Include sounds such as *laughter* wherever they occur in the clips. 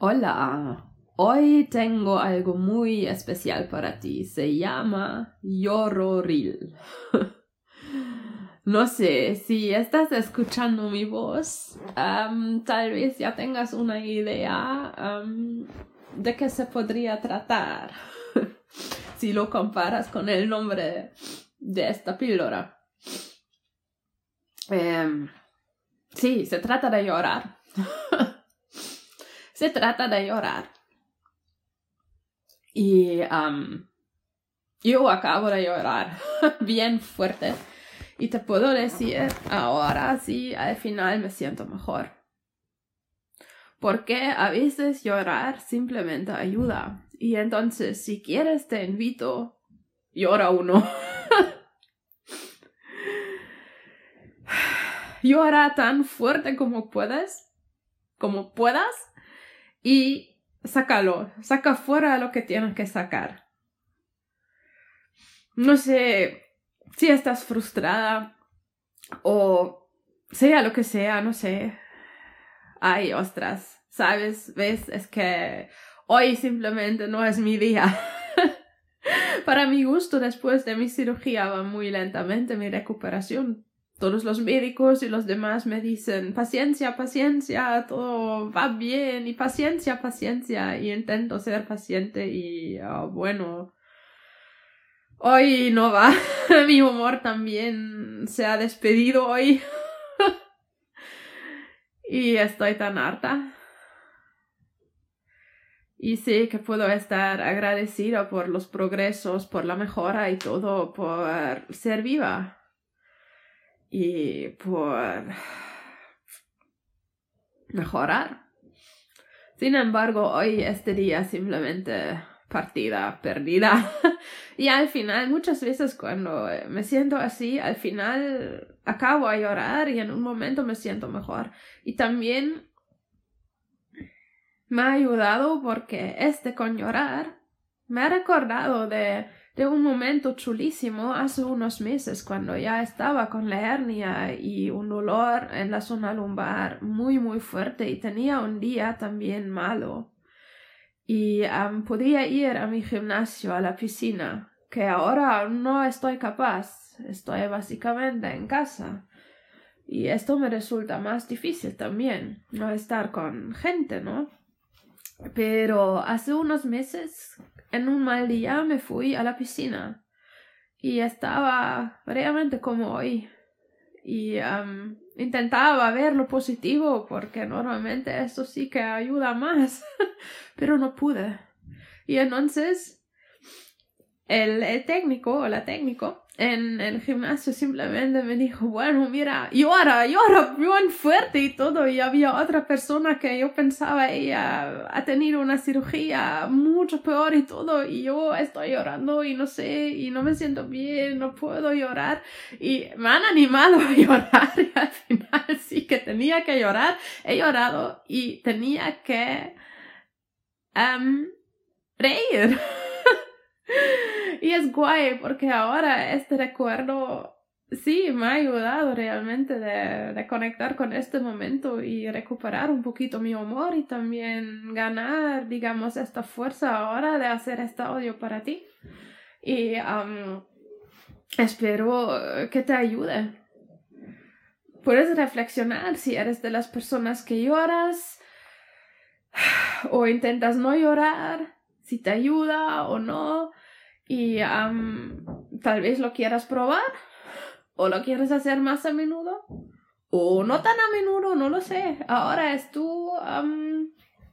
Hola, hoy tengo algo muy especial para ti. Se llama Llororil. *laughs* no sé si estás escuchando mi voz, tal vez ya tengas una idea de qué se podría tratar *laughs* si lo comparas con el nombre de esta píldora. Em, sí, se trata de llorar. *laughs* se trata de llorar. Y yo acabo de llorar *laughs* bien fuerte. Y te puedo decir, ahora sí, al final me siento mejor. Porque a veces llorar simplemente ayuda. Y entonces, si quieres, te invito, llora uno. *laughs* llora tan fuerte como puedes, como puedas, y sácalo, saca fuera lo que tienes que sacar. No sé si estás frustrada o sea lo que sea, no sé. Ay, ostras, ¿sabes? ¿Ves? Es que hoy simplemente no es mi día. *laughs* Para mi gusto, después de mi cirugía va muy lentamente mi recuperación todos los médicos y los demás me dicen paciencia, paciencia, todo va bien y paciencia, paciencia y intento ser paciente y ah, bueno, hoy no va, *laughs* mi humor también se ha despedido hoy. *laughs* Y estoy tan harta. Y sé que puedo estar agradecida por los progresos, por la mejora y todo, por ser viva y por mejorar. Sin embargo, hoy este día simplemente partida, perdida. *laughs* y al final, muchas veces cuando me siento así, al final acabo a llorar y en un momento me siento mejor. Y también me ha ayudado porque este con llorar me ha recordado de de un momento chulísimo hace unos meses cuando ya estaba con la hernia y un dolor en la zona lumbar muy muy fuerte y tenía un día también malo. Y podía ir a mi gimnasio a la piscina que ahora no estoy capaz estoy básicamente en casa. Y esto me resulta más difícil también no estar con gente no pero hace unos meses en un mal día me fui a la piscina y estaba realmente como hoy. Y intentaba ver lo positivo porque normalmente esto sí que ayuda más *laughs* pero no pude. Y entonces el, el técnico o la técnico en el gimnasio simplemente me dijo, bueno, mira, llora, llora bien fuerte y todo. Y había otra persona que yo pensaba, ella ha tenido una cirugía mucho peor y todo. Y yo estoy llorando y no sé, y no me siento bien, no puedo llorar. Y me han animado a *laughs* llorar y al final sí que tenía que llorar. He llorado y tenía que reír. *laughs* *laughs* y es guay porque ahora este recuerdo sí me ha ayudado realmente de, conectar con este momento y recuperar un poquito mi humor y también ganar, digamos, esta fuerza ahora de hacer este audio para ti. Y espero que te ayude. Puedes reflexionar si eres de las personas que lloras *sighs* o intentas no llorar, si te ayuda o no y tal vez lo quieras probar o lo quieres hacer más a menudo o no tan a menudo, no lo sé. Ahora es tu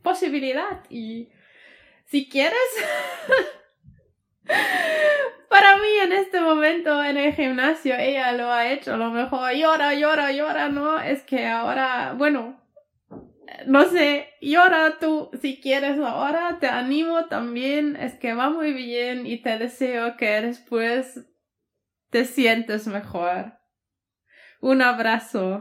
posibilidad y si quieres... *laughs* Para mí en este momento en el gimnasio ella lo ha hecho, a lo mejor llora, llora, llora, ¿no? Es que ahora, bueno, no sé, llora tú si quieres ahora, te animo también, es que va muy bien y te deseo que después te sientes mejor. Un abrazo.